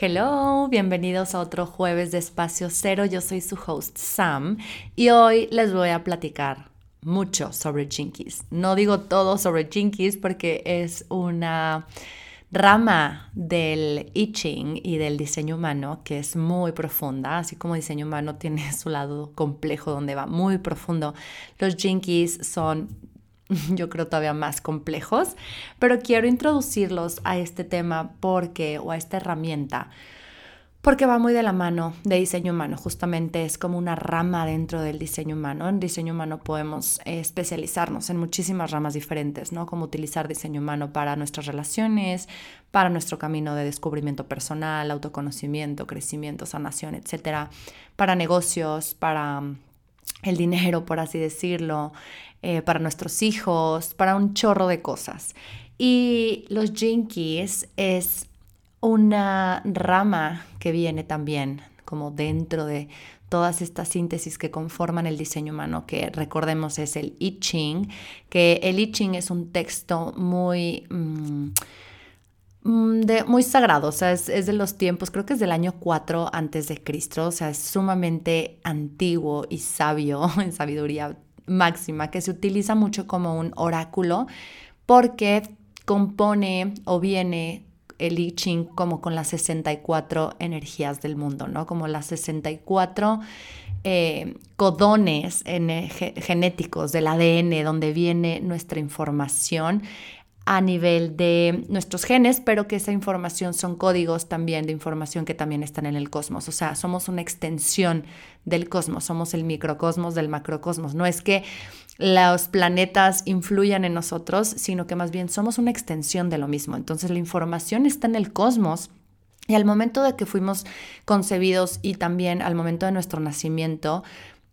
Hello, bienvenidos a otro jueves de Espacio Cero. Yo soy su host Sam y hoy les voy a platicar mucho sobre Jinkies. No digo todo sobre Jinkies porque es una rama del I Ching y del diseño humano que es muy profunda, así como diseño humano tiene su lado complejo donde va muy profundo. Los Jinkies son yo creo todavía más complejos, pero quiero introducirlos a este tema porque, o a esta herramienta, porque va muy de la mano de diseño humano, justamente es como una rama dentro del diseño humano. En diseño humano podemos eh, especializarnos en muchísimas ramas diferentes, ¿no? Como utilizar diseño humano para nuestras relaciones, para nuestro camino de descubrimiento personal, autoconocimiento, crecimiento, sanación, etcétera, para negocios, para mm, el dinero, por así decirlo, eh, para nuestros hijos, para un chorro de cosas. Y los Jinkies es una rama que viene también como dentro de todas estas síntesis que conforman el diseño humano, que recordemos es el I Ching, que el I Ching es un texto muy... Mm, mm, muy sagrado, o sea, es, es, de los tiempos, creo que es del año 4 antes de Cristo, o sea, es sumamente antiguo y sabio en sabiduría máxima, que se utiliza mucho como un oráculo porque compone o viene el I Ching como con las 64 energías del mundo, ¿no? Como las 64 eh, codones genéticos del ADN donde viene nuestra información a nivel de nuestros genes, pero que esa información son códigos también de información que también están en el cosmos. O sea, somos una extensión del cosmos, somos el microcosmos del macrocosmos. No es que los planetas influyan en nosotros, sino que más bien somos una extensión de lo mismo. Entonces la información está en el cosmos. Y al momento de que fuimos concebidos y también al momento de nuestro nacimiento,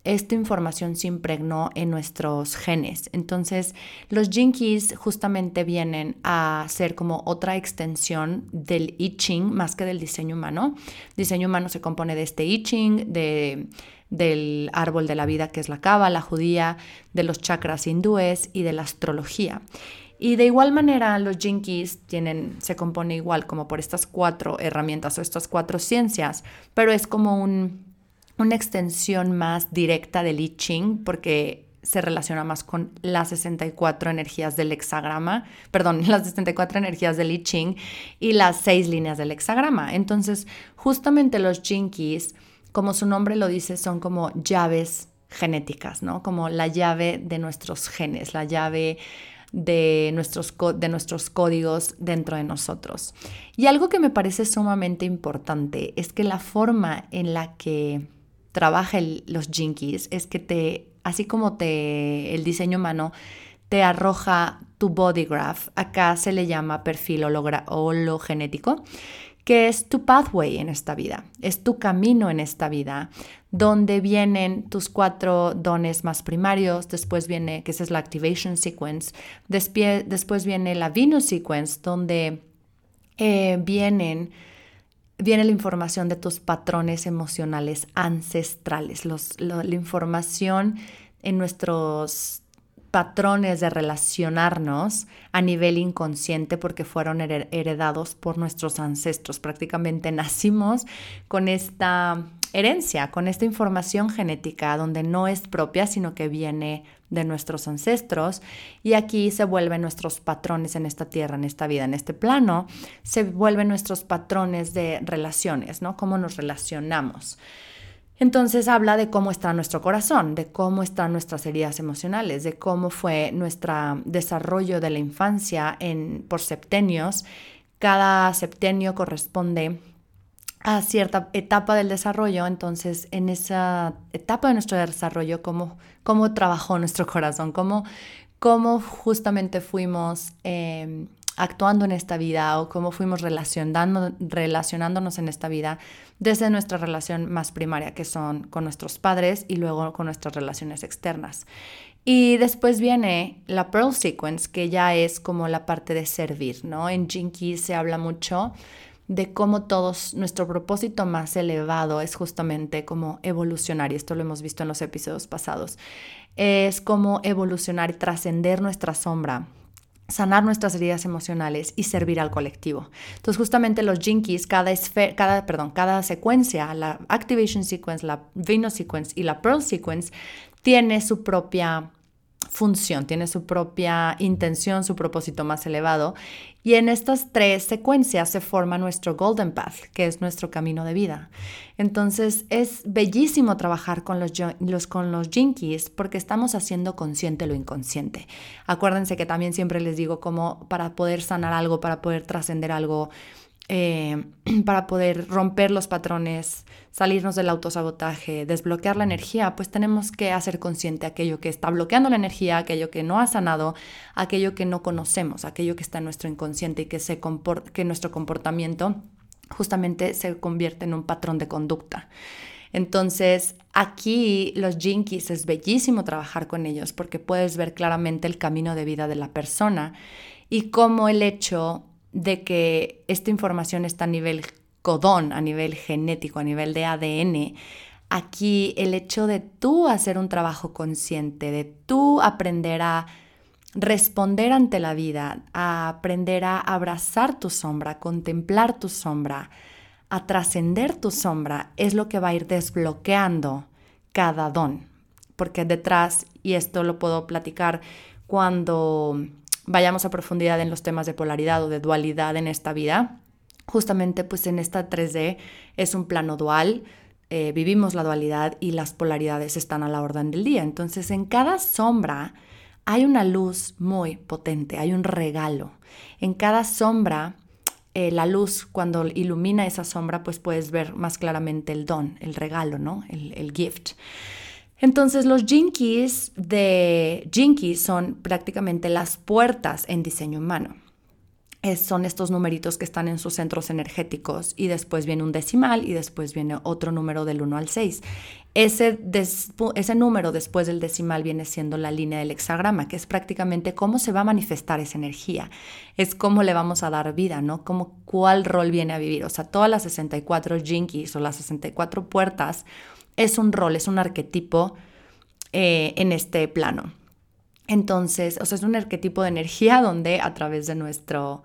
esta información se impregnó en nuestros genes. Entonces, los Jinkies justamente vienen a ser como otra extensión del I Ching más que del diseño humano. diseño humano se compone de este I Ching, de del árbol de la vida que es la Kaba, la judía, de los chakras hindúes y de la astrología. Y de igual manera, los Jinkies tienen, se compone igual como por estas cuatro herramientas o estas cuatro ciencias, pero es como un una extensión más directa del I Ching porque se relaciona más con las 64 energías del hexagrama, perdón, las 64 energías del I Ching y las seis líneas del hexagrama. Entonces, justamente los Jinkies, como su nombre lo dice, son como llaves genéticas, ¿no? Como la llave de nuestros genes, la llave de nuestros, de nuestros códigos dentro de nosotros. Y algo que me parece sumamente importante es que la forma en la que trabaja los jinkies es que te, así como te, el diseño humano te arroja tu body graph, acá se le llama perfil hologenético, que es tu pathway en esta vida, es tu camino en esta vida, donde vienen tus cuatro dones más primarios, después viene, que es la activation sequence, después viene la Venus sequence, donde eh, vienen viene la información de tus patrones emocionales ancestrales, la, información en nuestros patrones de relacionarnos a nivel inconsciente porque fueron heredados por nuestros ancestros. Prácticamente nacimos con esta herencia, con esta información genética donde no es propia, sino que viene de nuestros ancestros y aquí se vuelven nuestros patrones en esta tierra, en esta vida, en este plano, se vuelven nuestros patrones de relaciones, ¿no? Cómo nos relacionamos. Entonces habla de cómo está nuestro corazón, de cómo están nuestras heridas emocionales, de cómo fue nuestro desarrollo de la infancia en, por septenios. Cada septenio corresponde a cierta etapa del desarrollo, entonces en esa etapa de nuestro desarrollo, cómo, cómo trabajó nuestro corazón, cómo, cómo justamente fuimos em, actuando en esta vida o cómo fuimos relacionando, relacionándonos en esta vida desde nuestra relación más primaria, que son con nuestros padres y luego con nuestras relaciones externas. Y después viene la Pearl Sequence, que ya es como la parte de servir, ¿no? En Jinky se habla mucho de cómo todos, nuestro propósito más elevado es justamente como evolucionar, y esto lo hemos visto en los episodios pasados, es como evolucionar y trascender nuestra sombra sanar nuestras heridas emocionales y servir al colectivo. Entonces, justamente los jinkies, cada, cada, perdón, cada secuencia, la Activation Sequence, la Venus Sequence y la Pearl Sequence, tiene su propia función, tiene su propia intención, su propósito más elevado. Y en estas tres secuencias se forma nuestro Golden Path, que es nuestro camino de vida. Entonces es bellísimo trabajar con los, los, con los jinkies porque estamos haciendo consciente lo inconsciente. Acuérdense que también siempre les digo como para poder sanar algo, para poder trascender algo, eh, para poder romper los patrones, salirnos del autosabotaje, desbloquear la energía, pues tenemos que hacer consciente aquello que está bloqueando la energía, aquello que no ha sanado, aquello que no conocemos, aquello que está en nuestro inconsciente y que, se que nuestro comportamiento justamente se convierte en un patrón de conducta. Entonces, aquí los jinkies es bellísimo trabajar con ellos porque puedes ver claramente el camino de vida de la persona y cómo el hecho de que esta información está a nivel codón, a nivel genético, a nivel de ADN, aquí el hecho de tú hacer un trabajo consciente, de tú aprender a responder ante la vida, a aprender a abrazar tu sombra, a contemplar tu sombra, a trascender tu sombra, es lo que va a ir desbloqueando cada don. Porque detrás, y esto lo puedo platicar cuando vayamos a profundidad en los temas de polaridad o de dualidad en esta vida, justamente pues en esta 3D es un plano dual, eh, vivimos la dualidad y las polaridades están a la orden del día. Entonces en cada sombra hay una luz muy potente, hay un regalo. En cada sombra, eh, la luz cuando ilumina esa sombra, pues puedes ver más claramente el don, el regalo, ¿no? El, el gift. Entonces los jinkies de Jinkies son prácticamente las puertas en diseño humano. son estos numeritos que están en sus centros energéticos y después viene un decimal y después viene otro número del 1 al 6. Ese, número después del decimal viene siendo la línea del hexagrama, que es prácticamente cómo se va a manifestar esa energía. Es cómo le vamos a dar vida, ¿no? Como cuál rol viene a vivir. O sea, todas las 64 jinkies o las 64 puertas es un rol, es un arquetipo eh, en este plano. Entonces, o sea, es un arquetipo de energía donde a través de, nuestro,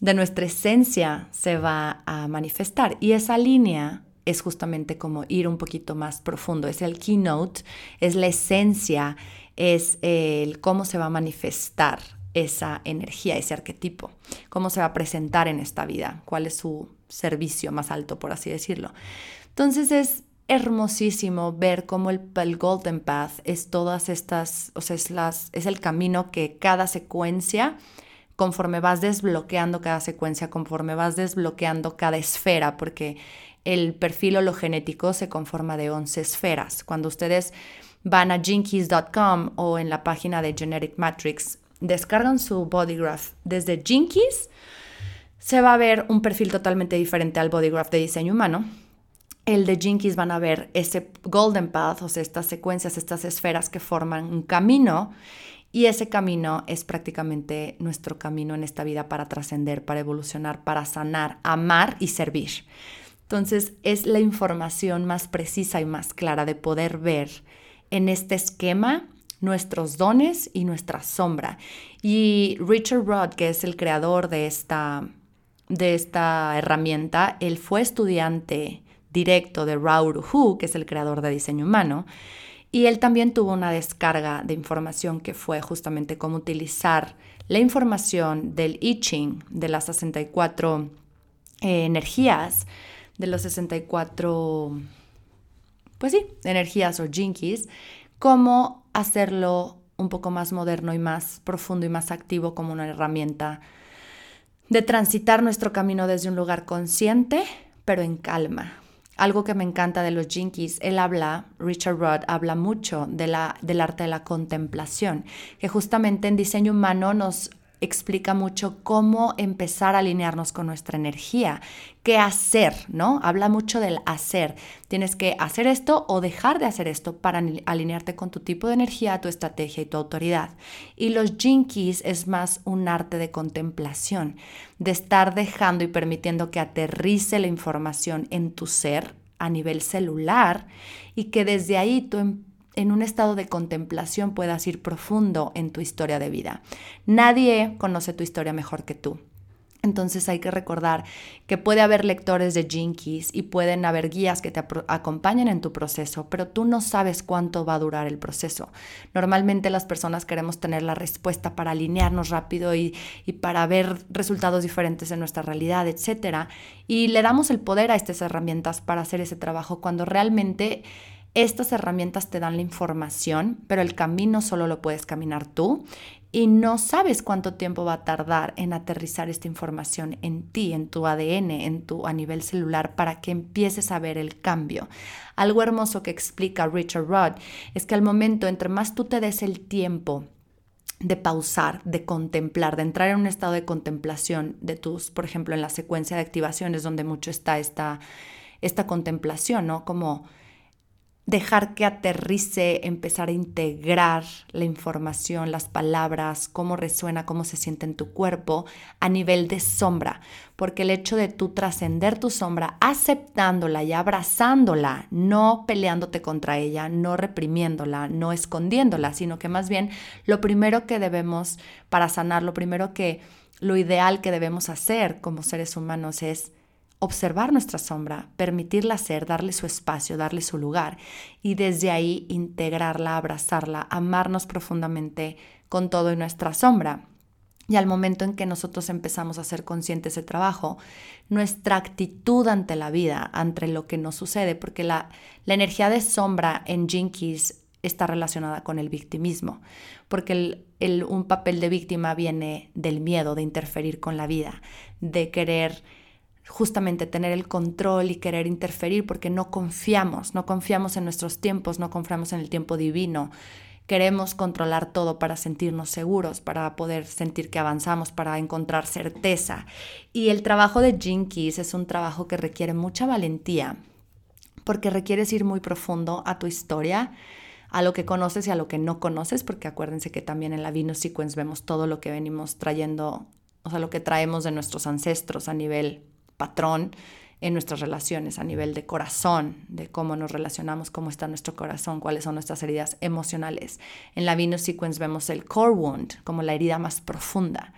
de nuestra esencia se va a manifestar. Y esa línea es justamente como ir un poquito más profundo. Es el keynote, es la esencia, es el cómo se va a manifestar esa energía, ese arquetipo, cómo se va a presentar en esta vida, cuál es su servicio más alto, por así decirlo. Entonces es hermosísimo ver cómo el, Golden Path es todas estas, o sea, es, las, es el camino que cada secuencia, conforme vas desbloqueando cada secuencia, conforme vas desbloqueando cada esfera, porque el perfil hologenético se conforma de 11 esferas. Cuando ustedes van a jinkies.com o en la página de Genetic Matrix, descargan su body graph desde Jinkies, se va a ver un perfil totalmente diferente al body graph de diseño humano el de Jinkies van a ver ese Golden Path, o sea, estas secuencias, estas esferas que forman un camino. Y ese camino es prácticamente nuestro camino en esta vida para trascender, para evolucionar, para sanar, amar y servir. Entonces es la información más precisa y más clara de poder ver en este esquema nuestros dones y nuestra sombra. Y Richard Rod, que es el creador de esta, de esta herramienta, él fue estudiante directo de Raoul Hu, que es el creador de diseño humano, y él también tuvo una descarga de información que fue justamente cómo utilizar la información del I Ching, de las 64 eh, energías, de los 64, pues sí, energías o jinkies, cómo hacerlo un poco más moderno y más profundo y más activo como una herramienta de transitar nuestro camino desde un lugar consciente, pero en calma, algo que me encanta de los Jinkies, él habla, Richard Rudd habla mucho de la, del arte de la contemplación, que justamente en diseño humano nos explica mucho cómo empezar a alinearnos con nuestra energía, qué hacer, ¿no? Habla mucho del hacer. Tienes que hacer esto o dejar de hacer esto para alinearte con tu tipo de energía, tu estrategia y tu autoridad. Y los jinkies es más un arte de contemplación, de estar dejando y permitiendo que aterrice la información en tu ser a nivel celular y que desde ahí tú em, en un estado de contemplación puedas ir profundo en tu historia de vida. Nadie conoce tu historia mejor que tú. Entonces hay que recordar que puede haber lectores de Jinkies y pueden haber guías que te acompañen en tu proceso, pero tú no sabes cuánto va a durar el proceso. Normalmente las personas queremos tener la respuesta para alinearnos rápido y, y para ver resultados diferentes en nuestra realidad, etc. Y le damos el poder a estas herramientas para hacer ese trabajo cuando realmente estas herramientas te dan la información, pero el camino solo lo puedes caminar tú y no sabes cuánto tiempo va a tardar en aterrizar esta información en ti, en tu ADN, en tu a nivel celular para que empieces a ver el cambio. Algo hermoso que explica Richard Rudd es que al momento entre más tú te des el tiempo de pausar, de contemplar, de entrar en un estado de contemplación de tus, por ejemplo, en la secuencia de activaciones donde mucho está esta, esta contemplación, ¿no? Como dejar que aterrice, empezar a integrar la información, las palabras, cómo resuena, cómo se siente en tu cuerpo a nivel de sombra, porque el hecho de tú trascender tu sombra, aceptándola y abrazándola, no peleándote contra ella, no reprimiéndola, no escondiéndola, sino que más bien lo primero que debemos para sanar, lo primero que lo ideal que debemos hacer como seres humanos es observar nuestra sombra, permitirla ser, darle su espacio, darle su lugar y desde ahí integrarla, abrazarla, amarnos profundamente con todo en nuestra sombra. Y al momento en que nosotros empezamos a ser conscientes de trabajo, nuestra actitud ante la vida, ante lo que nos sucede, porque la, la energía de sombra en Jinkies está relacionada con el victimismo, porque el, un papel de víctima viene del miedo de interferir con la vida, de querer justamente tener el control y querer interferir porque no confiamos, no confiamos en nuestros tiempos, no confiamos en el tiempo divino. Queremos controlar todo para sentirnos seguros, para poder sentir que avanzamos, para encontrar certeza. Y el trabajo de Jinkies es un trabajo que requiere mucha valentía, porque requieres ir muy profundo a tu historia, a lo que conoces y a lo que no conoces, porque acuérdense que también en la Venus Sequence vemos todo lo que venimos trayendo, o sea, lo que traemos de nuestros ancestros a nivel patrón en nuestras relaciones a nivel de corazón, de cómo nos relacionamos, cómo está nuestro corazón, cuáles son nuestras heridas emocionales. En la Venus Sequence vemos el core wound como la herida más profunda.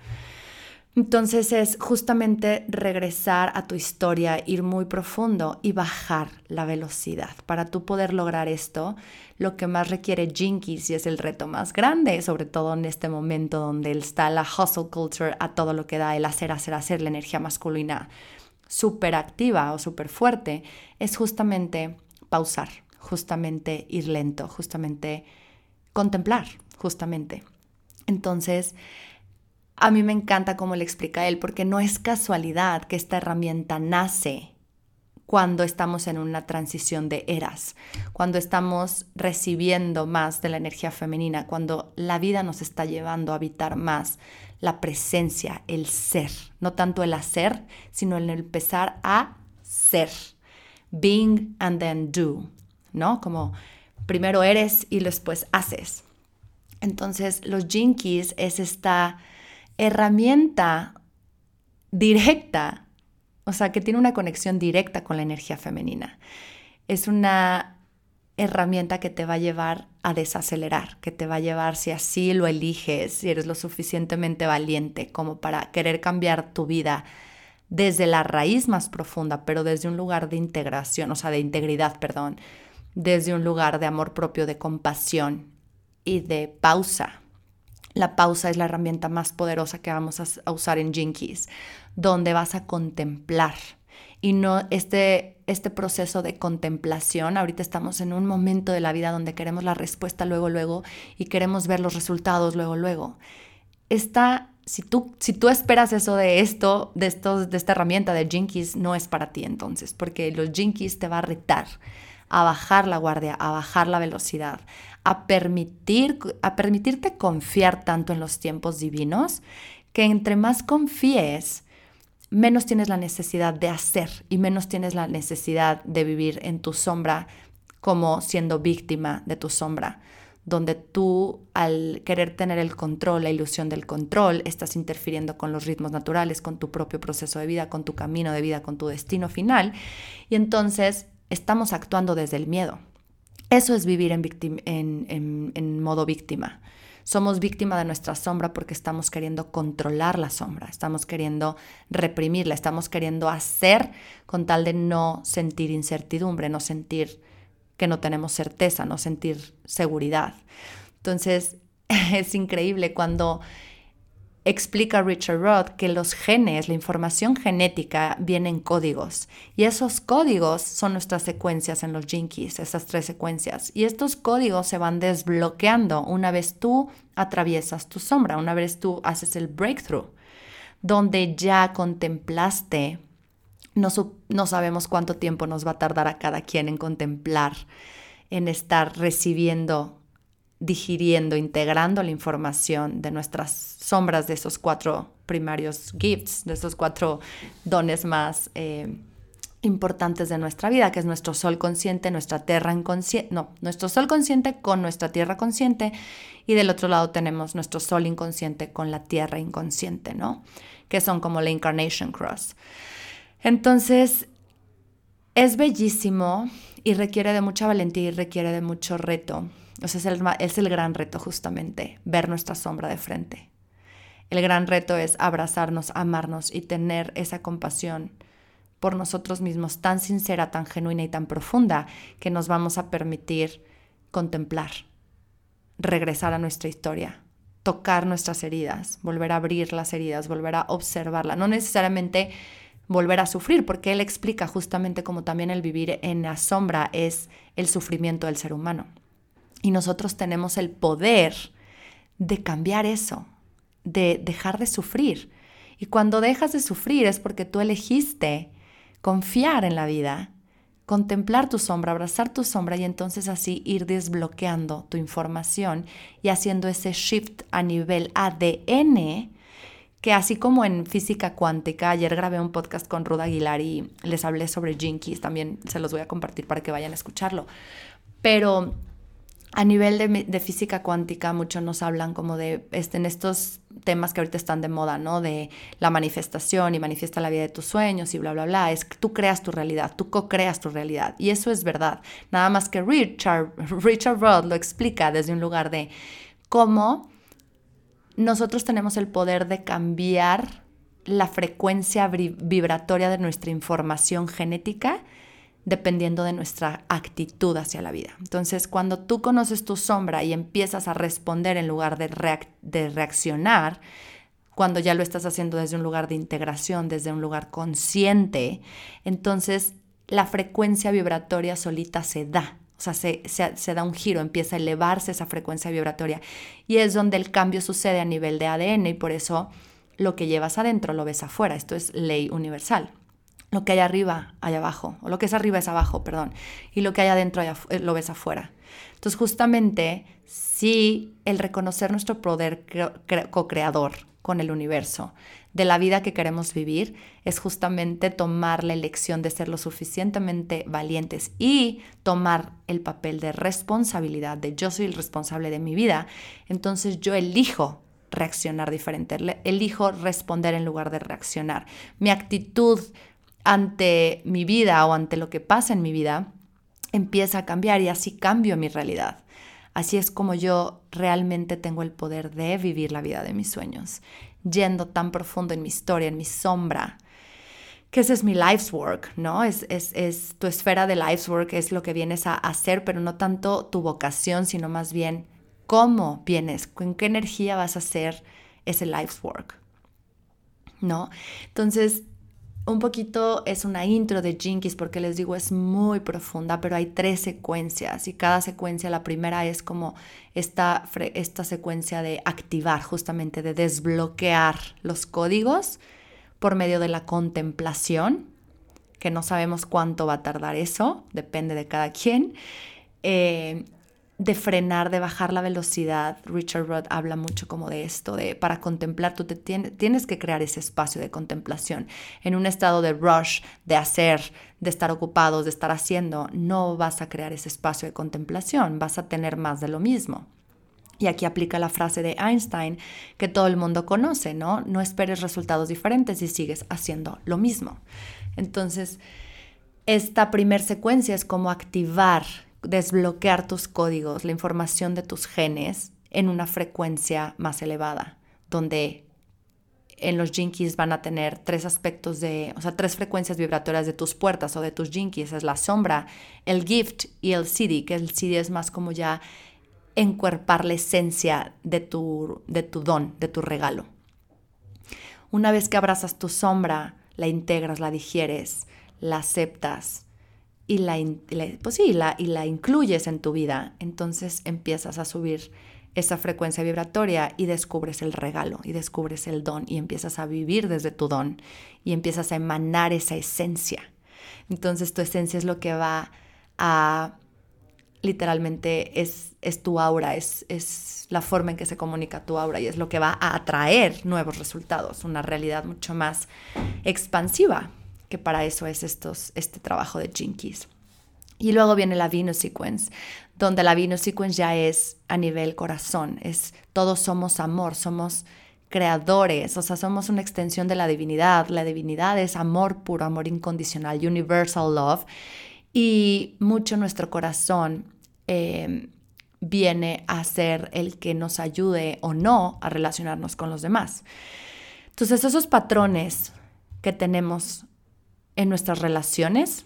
Entonces es justamente regresar a tu historia, ir muy profundo y bajar la velocidad. Para tú poder lograr esto, lo que más requiere Jinkies y es el reto más grande, sobre todo en este momento donde está la hustle culture a todo lo que da el hacer, hacer, hacer, la energía masculina súper activa o súper fuerte, es justamente pausar, justamente ir lento, justamente contemplar, justamente. Entonces, a mí me encanta cómo le explica él, porque no es casualidad que esta herramienta nace cuando estamos en una transición de eras, cuando estamos recibiendo más de la energía femenina, cuando la vida nos está llevando a habitar más la presencia, el ser, no tanto el hacer, sino el empezar a ser. Being and then do, ¿no? Como primero eres y después haces. Entonces, los Jinkies es esta herramienta directa, o sea, que tiene una conexión directa con la energía femenina. Es una herramienta que te va a llevar a desacelerar, que te va a llevar, si así lo eliges, si eres lo suficientemente valiente como para querer cambiar tu vida desde la raíz más profunda, pero desde un lugar de integración, o sea, de integridad, perdón, desde un lugar de amor propio, de compasión y de pausa. La pausa es la herramienta más poderosa que vamos a, usar en Jinkies, donde vas a contemplar y no este, este proceso de contemplación. Ahorita estamos en un momento de la vida donde queremos la respuesta luego, luego y queremos ver los resultados luego, luego. Esta, si, tú, si tú esperas eso de esto, de, estos, de esta herramienta de Jinkies, no es para ti entonces, porque los Jinkies te va a retar a bajar la guardia, a bajar la velocidad, a, permitir, a permitirte confiar tanto en los tiempos divinos, que entre más confíes, menos tienes la necesidad de hacer y menos tienes la necesidad de vivir en tu sombra como siendo víctima de tu sombra, donde tú al querer tener el control, la ilusión del control, estás interfiriendo con los ritmos naturales, con tu propio proceso de vida, con tu camino de vida, con tu destino final, y entonces estamos actuando desde el miedo. Eso es vivir en, en modo víctima. Somos víctima de nuestra sombra porque estamos queriendo controlar la sombra, estamos queriendo reprimirla, estamos queriendo hacer con tal de no sentir incertidumbre, no sentir que no tenemos certeza, no sentir seguridad. Entonces, es increíble cuando explica Richard Roth que los genes, la información genética, viene en códigos. Y esos códigos son nuestras secuencias en los jinkies, esas tres secuencias. Y estos códigos se van desbloqueando una vez tú atraviesas tu sombra, una vez tú haces el breakthrough, donde ya contemplaste. No, no sabemos cuánto tiempo nos va a tardar a cada quien en contemplar, en estar recibiendo digiriendo, integrando la información de nuestras sombras, de esos cuatro primarios gifts, de esos cuatro dones más eh, importantes de nuestra vida, que es nuestro sol consciente, nuestra tierra inconsciente, no, nuestro sol consciente con nuestra tierra consciente y del otro lado tenemos nuestro sol inconsciente con la tierra inconsciente, ¿no? Que son como la incarnation cross. Entonces, es bellísimo y requiere de mucha valentía y requiere de mucho reto o sea, es el, es el gran reto justamente, ver nuestra sombra de frente. El gran reto es abrazarnos, amarnos y tener esa compasión por nosotros mismos tan sincera, tan genuina y tan profunda que nos vamos a permitir contemplar, regresar a nuestra historia, tocar nuestras heridas, volver a abrir las heridas, volver a observarla. No necesariamente volver a sufrir, porque él explica justamente como también el vivir en la sombra es el sufrimiento del ser humano. Y nosotros tenemos el poder de cambiar eso, de dejar de sufrir. Y cuando dejas de sufrir es porque tú elegiste confiar en la vida, contemplar tu sombra, abrazar tu sombra y entonces así ir desbloqueando tu información y haciendo ese shift a nivel ADN que así como en física cuántica, ayer grabé un podcast con Ruda Aguilar y les hablé sobre Jinkies, también se los voy a compartir para que vayan a escucharlo. Pero a nivel de, física cuántica, muchos nos hablan como de este, en estos temas que ahorita están de moda, ¿no? De la manifestación y manifiesta la vida de tus sueños y bla, bla, bla. Es que tú creas tu realidad, tú co-creas tu realidad. Y eso es verdad. Nada más que Richard, Richard Roth lo explica desde un lugar de cómo nosotros tenemos el poder de cambiar la frecuencia vibratoria de nuestra información genética dependiendo de nuestra actitud hacia la vida. Entonces, cuando tú conoces tu sombra y empiezas a responder en lugar de, reaccionar, cuando ya lo estás haciendo desde un lugar de integración, desde un lugar consciente, entonces la frecuencia vibratoria solita se da. O sea, se, se, da un giro, empieza a elevarse esa frecuencia vibratoria. Y es donde el cambio sucede a nivel de ADN y por eso lo que llevas adentro lo ves afuera. Esto es ley universal lo que hay arriba, hay abajo, o lo que es arriba es abajo, perdón, y lo que hay adentro eh, lo ves afuera. Entonces, justamente, sí, el reconocer nuestro poder co-creador con el universo, de la vida que queremos vivir, es justamente tomar la elección de ser lo suficientemente valientes y tomar el papel de responsabilidad, de yo soy el responsable de mi vida, entonces yo elijo reaccionar diferente, elijo responder en lugar de reaccionar. Mi actitud ante mi vida o ante lo que pasa en mi vida, empieza a cambiar y así cambio mi realidad. Así es como yo realmente tengo el poder de vivir la vida de mis sueños, yendo tan profundo en mi historia, en mi sombra, que ese es mi life's work, ¿no? Es, es, es tu esfera de life's work, es lo que vienes a hacer, pero no tanto tu vocación, sino más bien cómo vienes, con qué energía vas a hacer ese life's work, ¿no? Entonces, un poquito es una intro de Jinkies porque les digo es muy profunda, pero hay tres secuencias y cada secuencia, la primera es como esta, esta secuencia de activar, justamente de desbloquear los códigos por medio de la contemplación, que no sabemos cuánto va a tardar eso, depende de cada quien. Eh, de frenar, de bajar la velocidad. Richard Rudd habla mucho como de esto, de para contemplar, tú te tienes, que crear ese espacio de contemplación. En un estado de rush, de hacer, de estar ocupados, de estar haciendo, no vas a crear ese espacio de contemplación, vas a tener más de lo mismo. Y aquí aplica la frase de Einstein que todo el mundo conoce, ¿no? No esperes resultados diferentes y sigues haciendo lo mismo. Entonces, esta primer secuencia es como activar desbloquear tus códigos, la información de tus genes en una frecuencia más elevada, donde en los jinkies van a tener tres aspectos de, o sea, tres frecuencias vibratorias de tus puertas o de tus jinkies, es la sombra, el gift y el CD, que el CD es más como ya encuerpar la esencia de tu, de tu don, de tu regalo. Una vez que abrazas tu sombra, la integras, la digieres, la aceptas y la, pues la, y la incluyes en tu vida, entonces empiezas a subir esa frecuencia vibratoria y descubres el regalo y descubres el don y empiezas a vivir desde tu don y empiezas a emanar esa esencia. Entonces tu esencia es lo que va a, literalmente es, es tu aura, es, es la forma en que se comunica tu aura y es lo que va a atraer nuevos resultados, una realidad mucho más expansiva, que para eso es estos, este trabajo de Jinkies. Y luego viene la Venus Sequence, donde la Venus Sequence ya es a nivel corazón, es todos somos amor, somos creadores, o sea, somos una extensión de la divinidad. La divinidad es amor puro, amor incondicional, universal love. Y mucho nuestro corazón em, viene a ser el que nos ayude o no a relacionarnos con los demás. Entonces, esos patrones que tenemos en nuestras relaciones,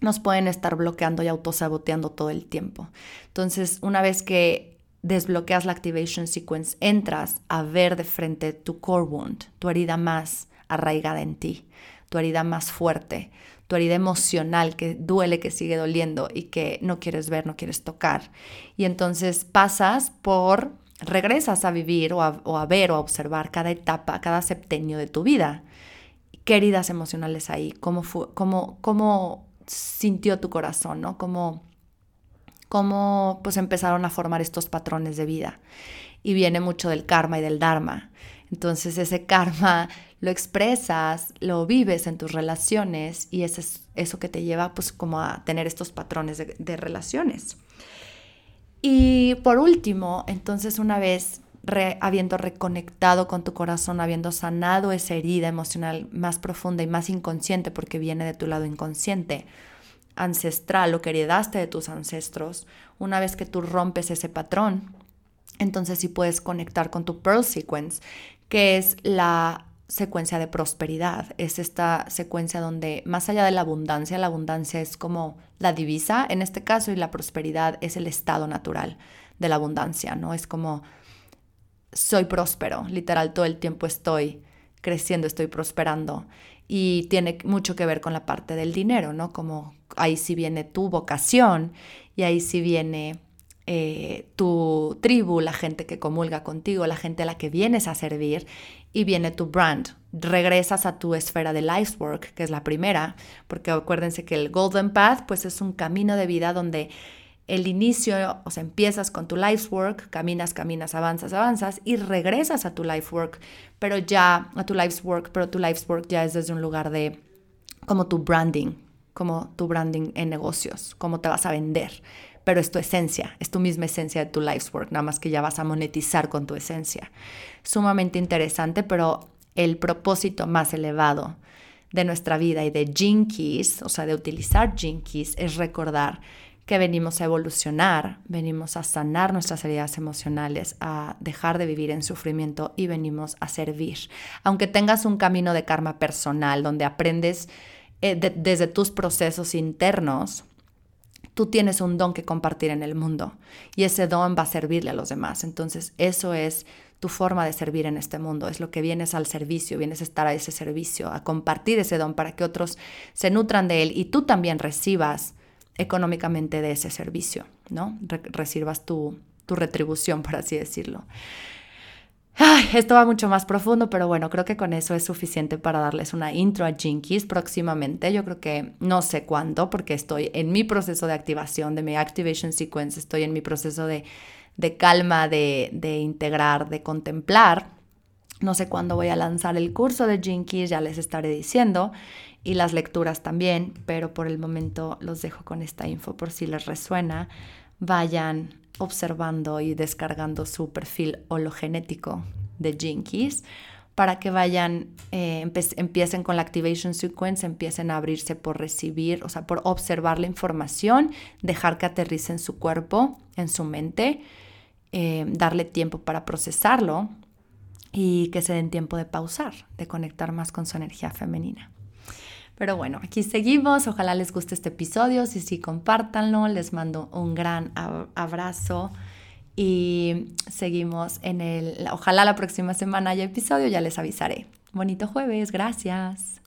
nos pueden estar bloqueando y autosaboteando todo el tiempo. Entonces, una vez que desbloqueas la activation sequence, entras a ver de frente tu core wound, tu herida más arraigada en ti, tu herida más fuerte, tu herida emocional que duele, que sigue doliendo y que no quieres ver, no quieres tocar. Y entonces pasas por, regresas a vivir o a, ver o a observar cada etapa, cada septenio de tu vida. ¿Qué heridas emocionales hay? ¿Cómo, fue, cómo, cómo sintió tu corazón, ¿no? Cómo, cómo pues empezaron a formar estos patrones de vida. Y viene mucho del karma y del dharma. Entonces ese karma lo expresas, lo vives en tus relaciones y eso es eso que te lleva pues como a tener estos patrones de, de relaciones. Y por último, entonces una vez habiendo reconectado con tu corazón, habiendo sanado esa herida emocional más profunda y más inconsciente porque viene de tu lado inconsciente, ancestral, lo que heredaste de tus ancestros, una vez que tú rompes ese patrón, entonces sí puedes conectar con tu Pearl Sequence, que es la secuencia de prosperidad. Es esta secuencia donde más allá de la abundancia, la abundancia es como la divisa en este caso y la prosperidad es el estado natural de la abundancia, ¿no? Es como soy próspero, literal, todo el tiempo estoy creciendo, estoy prosperando. Y tiene mucho que ver con la parte del dinero, ¿no? Como ahí sí viene tu vocación y ahí sí viene eh, tu tribu, la gente que comulga contigo, la gente a la que vienes a servir y viene tu brand. Regresas a tu esfera de life's work, que es la primera, porque acuérdense que el Golden Path pues es un camino de vida donde el inicio, o sea, empiezas con tu life's work, caminas, caminas, avanzas, avanzas y regresas a tu life work, pero ya a tu life's work, pero tu life's work ya es desde un lugar de como tu branding, como tu branding en negocios, cómo te vas a vender, pero es tu esencia, es tu misma esencia de tu life's work, nada más que ya vas a monetizar con tu esencia. Sumamente interesante, pero el propósito más elevado de nuestra vida y de Jinkies, o sea, de utilizar Jinkies, es recordar que venimos a evolucionar, venimos a sanar nuestras heridas emocionales, a dejar de vivir en sufrimiento y venimos a servir. Aunque tengas un camino de karma personal donde aprendes eh, desde tus procesos internos, tú tienes un don que compartir en el mundo y ese don va a servirle a los demás. Entonces, eso es tu forma de servir en este mundo, es lo que vienes al servicio, vienes a estar a ese servicio, a compartir ese don para que otros se nutran de él y tú también recibas económicamente de ese servicio, ¿no? recibas tu, tu retribución, por así decirlo. Ay, esto va mucho más profundo, pero bueno, creo que con eso es suficiente para darles una intro a Jinkies próximamente. Yo creo que no sé cuándo, porque estoy en mi proceso de activación, de mi activation sequence, estoy en mi proceso de, de calma, de, de, integrar, de contemplar. No sé cuándo voy a lanzar el curso de Jinkies, ya les estaré diciendo y las lecturas también, pero por el momento los dejo con esta info por si les resuena. Vayan observando y descargando su perfil hologenético de Jinkies para que vayan, eh, empiecen con la activation sequence, empiecen a abrirse por recibir, o sea, por observar la información, dejar que aterrice en su cuerpo, en su mente, eh, darle tiempo para procesarlo y que se den tiempo de pausar, de conectar más con su energía femenina. Pero bueno, aquí seguimos. Ojalá les guste este episodio. Si sí, compártanlo. Les mando un gran abrazo. Y seguimos en el, ojalá la próxima semana haya episodio, ya les avisaré. Bonito jueves, gracias.